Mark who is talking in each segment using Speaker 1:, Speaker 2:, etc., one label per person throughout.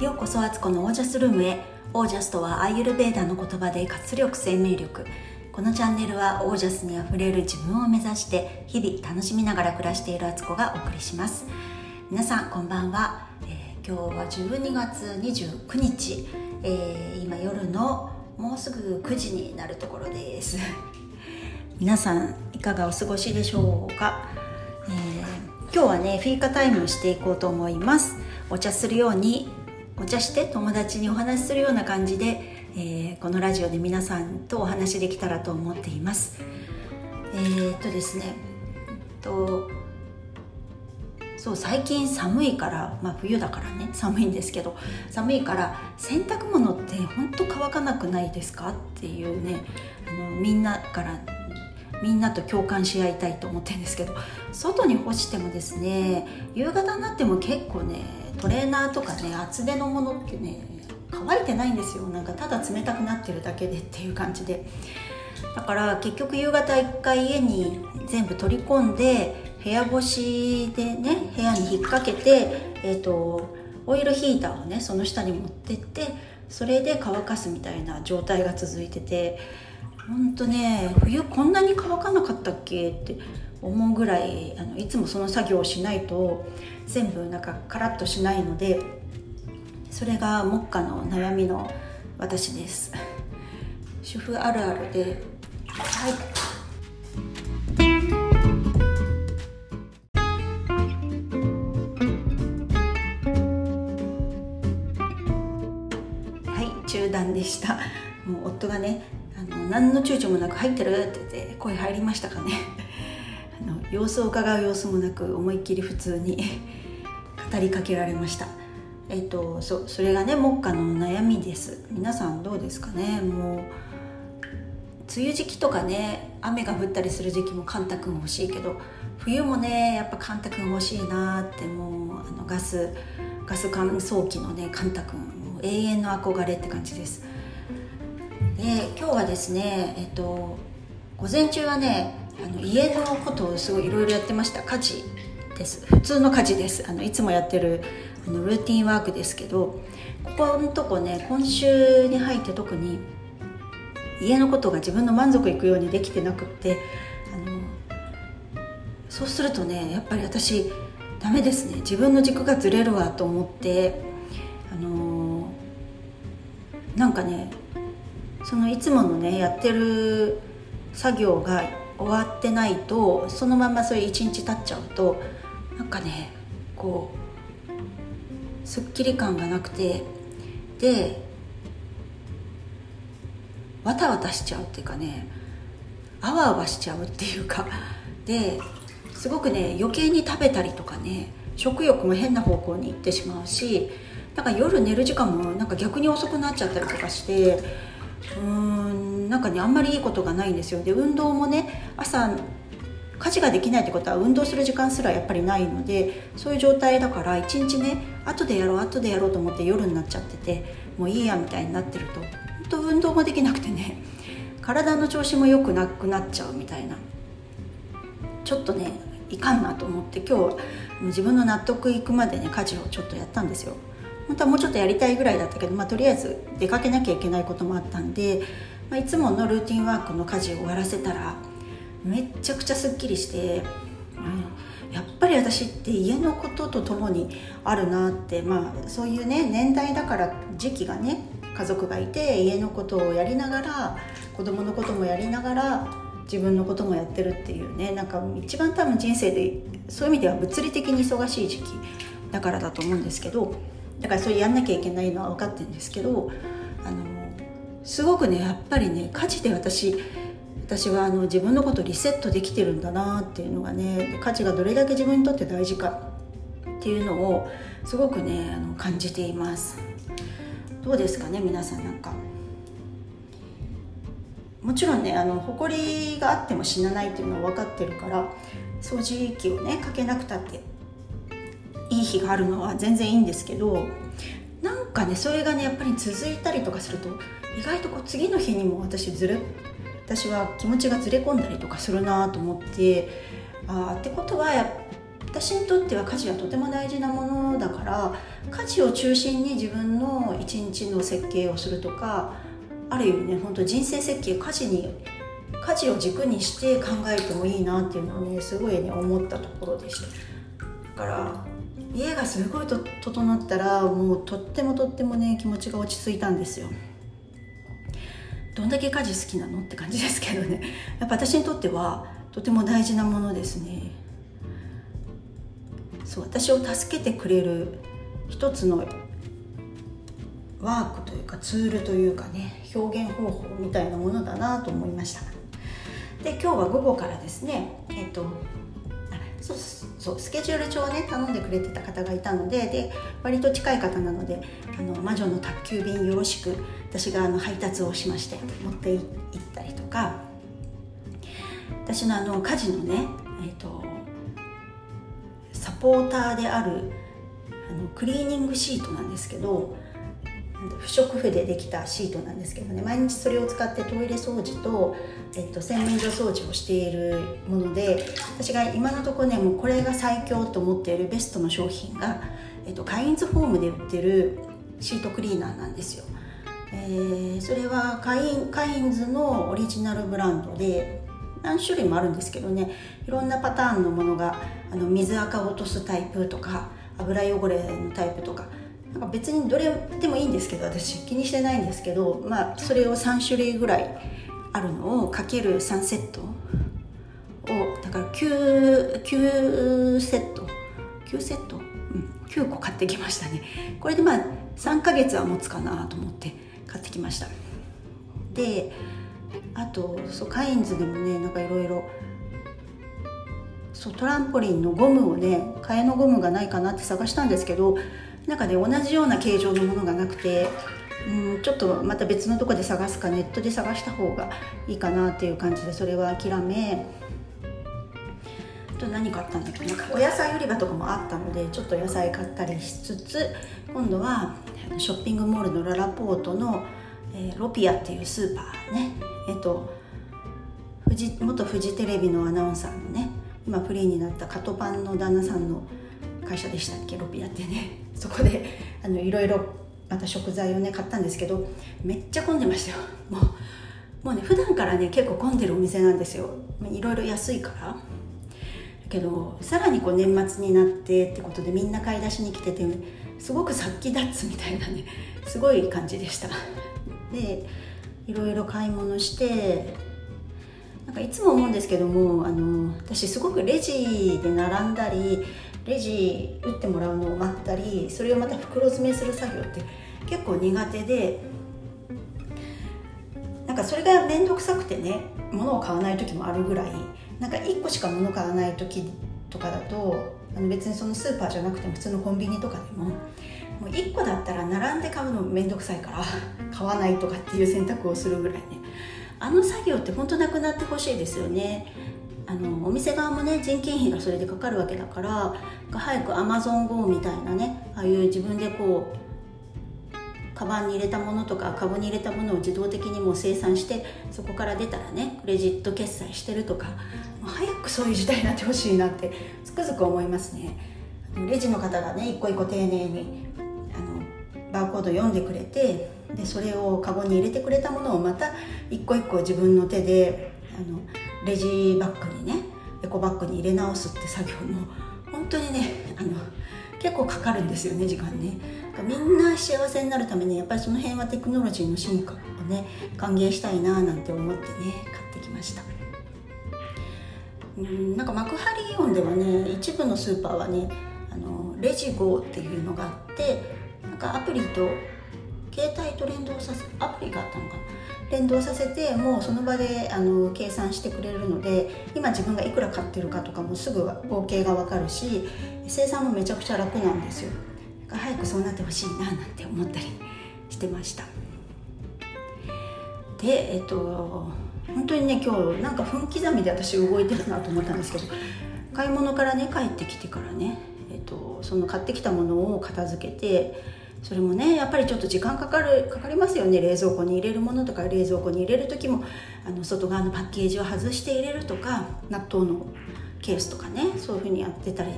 Speaker 1: ようこそアツコのオージャスルームへ。オージャスとはアーユルベーダの言葉で活力生命力。このチャンネルはオージャスにあふれる自分を目指して日々楽しみながら暮らしているアツコがお送りします。皆さんこんばんは、えー、今日は12月29日、えー、今夜のもうすぐ9時になるところです。皆さんいかがお過ごしでしょうか、えー、今日はねフィーカタイムしていこうと思います。お茶するようにお茶して友達にお話しするような感じで、えー、このラジオで皆さんとお話できたらと思っています。えー、っとですねえっとそう最近寒いからまあ冬だからね寒いんですけど寒いから洗濯物って本当乾かなくないですか？っていうねあのみんなからみんなと共感し合いたいと思ってるんですけど外に干してもですね夕方になっても結構ねトレーナーとかね厚手のものってね乾いてないんですよ。なんかただ冷たくなってるだけでっていう感じで。だから結局夕方一回家に全部取り込んで部屋干しでね部屋に引っ掛けて、えーと、オイルヒーターをねその下に持ってってそれで乾かすみたいな状態が続いててほんとね冬こんなに乾かなかったっけって思うぐらいあのいつもその作業をしないと全部なんかカラッとしないのでそれが目下の悩みの私です。主婦あるあるではい。はい中断でした。もう夫がね何の躊躇もなく入ってるって言って声入りましたかね。あの様子を伺う様子もなく思いっきり普通に 語りかけられました。えっ、ー、とそそれがね目下の悩みです。皆さんどうですかね。もう梅雨時期とかね雨が降ったりする時期もカンタ君欲しいけど冬もねやっぱカンタ君欲しいなってもうあのガスガス乾燥機のねカンタ君永遠の憧れって感じです。で今日はですねえっと午前中はねあの家のことをすごいいろいろやってました。家事です。普通の家事です。あのいつもやってるあのルーティンワークですけどここのとこね今週に入って特に家のことが自分の満足いくようにできてなくってあのそうするとねやっぱり私ダメですね。自分の軸がずれるわと思ってあのなんかねそのいつものねやってる作業が終わってないとそのままそれ一日経っちゃうとなんかねこうすっきり感がなくてでわたわたしちゃうっていうかねあわあわしちゃうっていうかですごくね余計に食べたりとかね食欲も変な方向に行ってしまうしなんか夜寝る時間もなんか逆に遅くなっちゃったりとかしてうーんなんかねあんまりいいことがないんですよ。で運動もね朝家事ができないってことは運動する時間すらやっぱりないのでそういう状態だから一日ね後でやろう後でやろうと思って夜になっちゃっててもういいやみたいになってると本当運動もできなくてね体の調子も良くなくなっちゃうみたいな。ちょっとねいかんなと思って今日は自分の納得いくまでね家事をちょっとやったんですよ。本当はもうちょっとやりたいぐらいだったけど、まあ、とりあえず出かけなきゃいけないこともあったんで、まあ、いつものルーティンワークの家事を終わらせたらめっちゃくちゃすっきりして、うん、やっぱり私って家のこととともにあるなってまあそういうね年代だから時期がね家族がいて家のことをやりながら子供のこともやりながら自分のこともやってるっていうねなんか一番多分人生でそういう意味では物理的に忙しい時期だからだと思うんですけどだからそれやんなきゃいけないのは分かってるんですけどあのすごくねやっぱりね家事で私私はあの自分のことリセットできてるんだなっていうのがね価値がどれだけ自分にとって大事かっていうのをすごくねあの感じています。どうですかね皆さんなんか。もちろんねあの埃があっても死なないっていうのは分かってるから掃除機をねかけなくたっていい日があるのは全然いいんですけどなんかねそれがねやっぱり続いたりとかすると意外とこう次の日にも私ずれ私は気持ちがずれ込んだりとかするなと思ってああってことは私にとっては家事はとても大事なものだから家事を中心に自分の一日の設計をするとかある意味ね本当人生設計家事に家事を軸にして考えてもいいなっていうのをねすごいね思ったところでした。だから家がすごいと整ったらもうとってもとってもね気持ちが落ち着いたんですよ。どんだけ家事好きなのって感じですけどね。やっぱ私にとってはとても大事なものですね。そう私を助けてくれる一つのワークというかツールというかね表現方法みたいなものだなと思いました。で今日は午後からですねえっ、とそうスケジュール帳をね頼んでくれてた方がいたのでで割と近い方なので「あの魔女の宅急便よろしく」私があの配達をしまして持って行ったりとか私のあの家事のね、えーと、サポーターであるあのクリーニングシートなんですけど不織布でできたシートなんですけどね。毎日それを使ってトイレ掃除と、えっと、洗面所掃除をしているもので私が今のところねもうこれが最強と思っているベストの商品が、えっと、カインズホームで売ってるシートクリーナーなんですよ、えー、それはカインカインズのオリジナルブランドで何種類もあるんですけどね。いろんなパターンのものがあの水垢を落とすタイプとか油汚れのタイプとかなんか別にどれでもいいんですけど私気にしてないんですけど、まあ、それを3種類ぐらいあるのをかける3セットをだから 9, 9セット9セット、うん、9個買ってきましたね。これでまあ3ヶ月は持つかなと思って買ってきました。であとそうカインズでもねなんかいろいろそうトランポリンのゴムをね替えのゴムがないかなって探したんですけどなんかね同じような形状のものがなくてうんちょっとまた別のとこで探すかネットで探した方がいいかなっていう感じでそれは諦め。と何買ったんだっけな。んかお野菜売り場とかもあったのでちょっと野菜買ったりしつつ今度はショッピングモールのララポートの、えー、ロピアっていうスーパーね。えっ、と元フジテレビのアナウンサーのね今フリーになったカトパンの旦那さんの会社でしたっけ？ロピアってね。そこであのいろいろまた食材をね買ったんですけどめっちゃ混んでましたよ。もうもうね普段からね結構混んでるお店なんですよ。いろいろ安いから。だけどさらにこう年末になってってことでみんな買い出しに来ててすごく殺気立つみたいなねすごい感じでした。でいろいろ買い物してなんかいつも思うんですけどもあの私すごくレジで並んだりレジ打ってもらうのを待ったりそれをまた袋詰めする作業って結構苦手でなんかそれが面倒くさくてね物を買わない時もあるぐらいなんか1個しか物買わない時とかだとあの別にそのスーパーじゃなくても普通のコンビニとかでももう1個だったら並んで買うの面倒くさいから 買わないとかっていう選択をするぐらいね。あの作業って本当なくなってほしいですよね。あのお店側もね人件費がそれでかかるわけだから早くアマゾン GO みたいなねああいう自分でこうカバンに入れたものとかカゴに入れたものを自動的にもう生産してそこから出たらねクレジット決済してるとか早くそういう時代になってほしいなってつくづく思いますね。レジの方がね一個一個丁寧にあのバーコード読んでくれてでそれをカゴに入れてくれたものをまた一個一個自分の手であのレジバッグにねエコバッグに入れ直すって作業も本当にねあの結構かかるんですよね時間ね。みんな幸せになるためにやっぱりその辺はテクノロジーの進化をね歓迎したいななんて思ってね買ってきました。うんなんか幕張イオンではね一部のスーパーはねあのレジゴーっていうのがあってなんかアプリと携帯と連動させアプリがあったのかな。連動させてもうその場であの計算してくれるので今自分がいくら買ってるかとかもすぐ合計が分かるし生産もめちゃくちゃ楽なんですよ。早くそうなってほしいななんて思ったりしてました。でえっと本当にね今日なんか分刻みで私動いてるなと思ったんですけど買い物からね帰ってきてからね、えっと、その買ってきたものを片付けてそれもねやっぱりちょっと時間かかるかかりますよね。冷蔵庫に入れるものとか冷蔵庫に入れる時もあの外側のパッケージを外して入れるとか納豆のケースとかねそういうふうにやってたり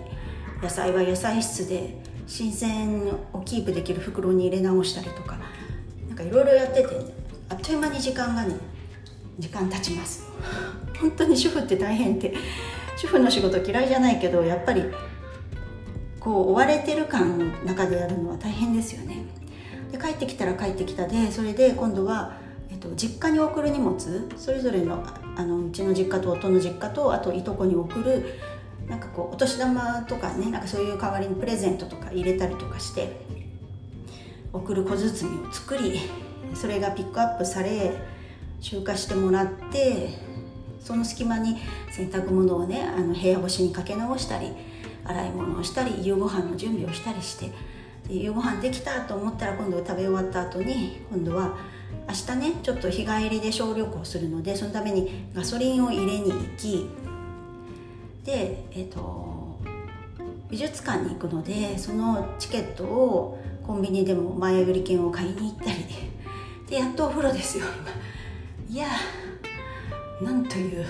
Speaker 1: 野菜は野菜室で新鮮をキープできる袋に入れ直したりとかなんかいろいろやっててあっという間に時間がね時間経ちます。本当に主婦って大変って主婦の仕事嫌いじゃないけどやっぱりこう追われてる感の中でやるのは大変ですよね。で帰ってきたら帰ってきたでそれで今度は、えっと、実家に送る荷物それぞれのあのうちの実家と夫の実家とあといとこに送るなんかこうお年玉とかねなんかそういう代わりにプレゼントとか入れたりとかして送る小包を作りそれがピックアップされ集荷してもらってその隙間に洗濯物をねあの部屋干しにかけ直したり洗い物をしたり夕ご飯の準備をしたりしてで夕ご飯できたと思ったら今度食べ終わった後に今度は明日ねちょっと日帰りで小旅行するのでそのためにガソリンを入れに行きでえっ、ー、と美術館に行くのでそのチケットをコンビニでも前売り券を買いに行ったり でやっとお風呂ですよ。いやなんという。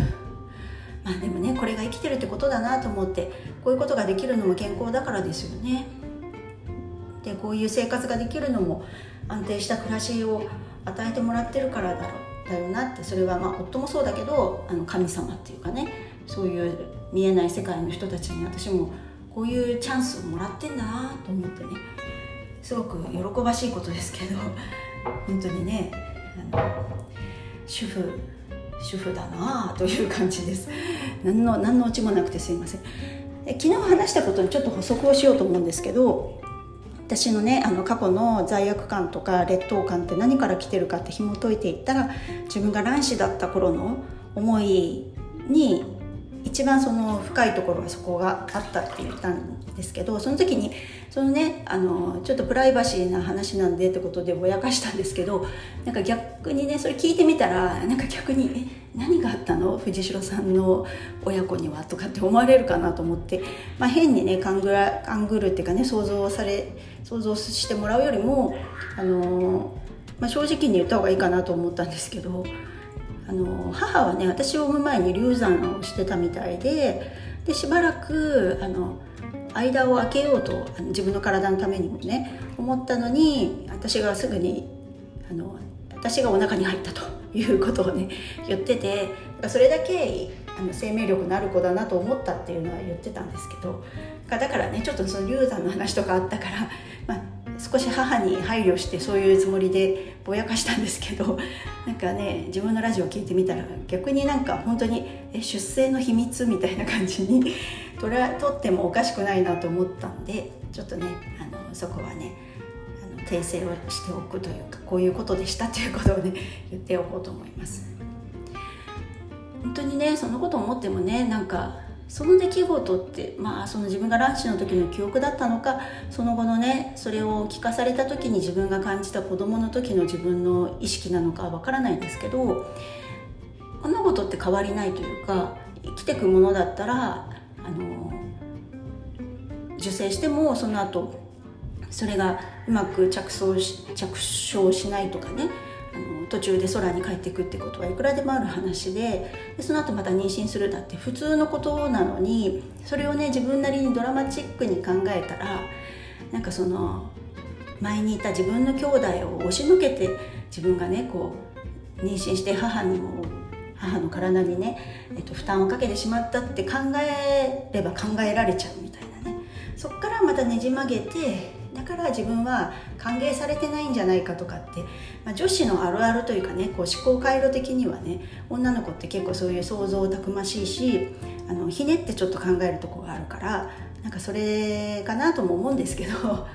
Speaker 1: まあでもねこれが生きてるってことだなと思ってこういうことができるのも健康だからですよね。でこういう生活ができるのも安定した暮らしを与えてもらってるからだろだよなって。それはまあ夫もそうだけどあの神様っていうかね。そういう見えない世界の人たちに私もこういうチャンスをもらってんだなと思ってね。すごく喜ばしいことですけど本当にねあの主婦主婦だなあという感じです。何の何のオチもなくてすいません。昨日話したことにちょっと補足をしようと思うんですけど私のねあの過去の罪悪感とか劣等感って何から来てるかって紐解いていったら自分が卵子だった頃の思いに一番その深いところはそこがあったって言ったんですけどその時にそのねあのちょっとプライバシーな話なんでってことでぼやかしたんですけどなんか逆にねそれ聞いてみたらなんか逆に「え何があったの？藤代さんの親子には」とかって思われるかなと思って、まあ、変にね勘ぐら勘ぐるっていうかね想像され想像してもらうよりもあの、まあ、正直に言った方がいいかなと思ったんですけど。あの母はね私を産む前に流産をしてたみたいででしばらくあの間を空けようと自分の体のためにもね思ったのに私がすぐにあの私がお腹に入ったと いうことをね言っててそれだけあの生命力のある子だなと思ったっていうのは言ってたんですけどだからねちょっとその流産の話とかあったから、少し母に配慮してそういうつもりでぼやかしたんですけど なんかね自分のラジオ聞いてみたら逆になんか本当にえ出生の秘密みたいな感じに 取ら取ってもおかしくないなと思ったんでちょっとねあのそこはねあの訂正をしておくというかこういうことでしたということをね 言っておこうと思います。本当にねそのこと思ってもねなんかその出来事ってまあその自分が卵子の時の記憶だったのかその後のねそれを聞かされた時に自分が感じた子供の時の自分の意識なのかわからないんですけど物事って変わりないというか生きてくものだったらあの受精してもその後それがうまく着想し着床しないとかね途中で空に帰っていくってことはいくらでもある話ででその後また妊娠するだって普通のことなのにそれをね自分なりにドラマチックに考えたらなんかその前にいた自分の兄弟を押しのけて自分がねこう妊娠して母にも母の体にね、えっと、負担をかけてしまったって考えれば考えられちゃうみたいなね。そっからまたねじ曲げてから自分は歓迎されてないんじゃないかとかって、まあ、女子のあるあるというかねこう思考回路的にはね女の子って結構そういう想像たくましいしあのひねってちょっと考えるとこがあるからなんかそれかなとも思うんですけど本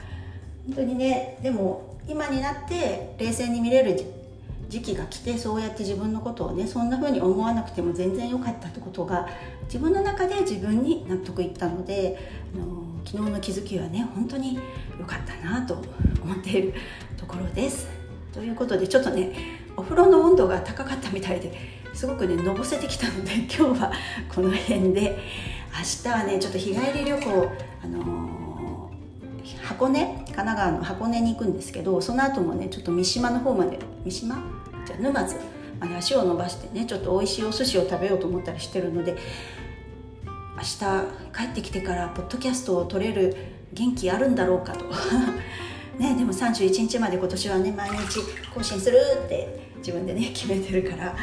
Speaker 1: 当にねでも今になって冷静に見れる時期が来てそうやって自分のことをねそんな風に思わなくても全然良かったってことが自分の中で自分に納得いったのであの昨日の気づきはね本当に良かったなと思っているところです。ということでちょっとねお風呂の温度が高かったみたいですごくねのぼせてきたので今日はこの辺で明日はねちょっと日帰り旅行あのー、箱根神奈川の箱根に行くんですけどその後もねちょっと三島の方まで三島？じゃ沼津？まで足を伸ばしてねちょっと美味しいお寿司を食べようと思ったりしてるので明日帰ってきてからポッドキャストを撮れる元気あるんだろうかと。ねでも31日まで今年はね毎日更新するって自分でね決めてるから。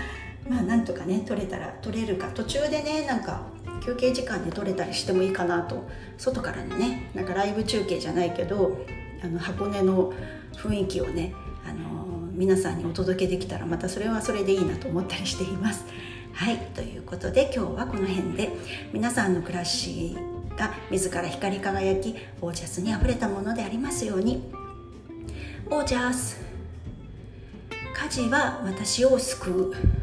Speaker 1: まあなんとかね撮れたら撮れるか。途中でねなんか休憩時間で撮れたりしてもいいかなと。外からのねなんかライブ中継じゃないけどあの箱根の雰囲気をねあの皆さんにお届けできたらまたそれはそれでいいなと思ったりしています。はいということで今日はこの辺で皆さんの暮らしが自ら光り輝きオージャスにあふれたものでありますように。オージャス。家事は私を救う。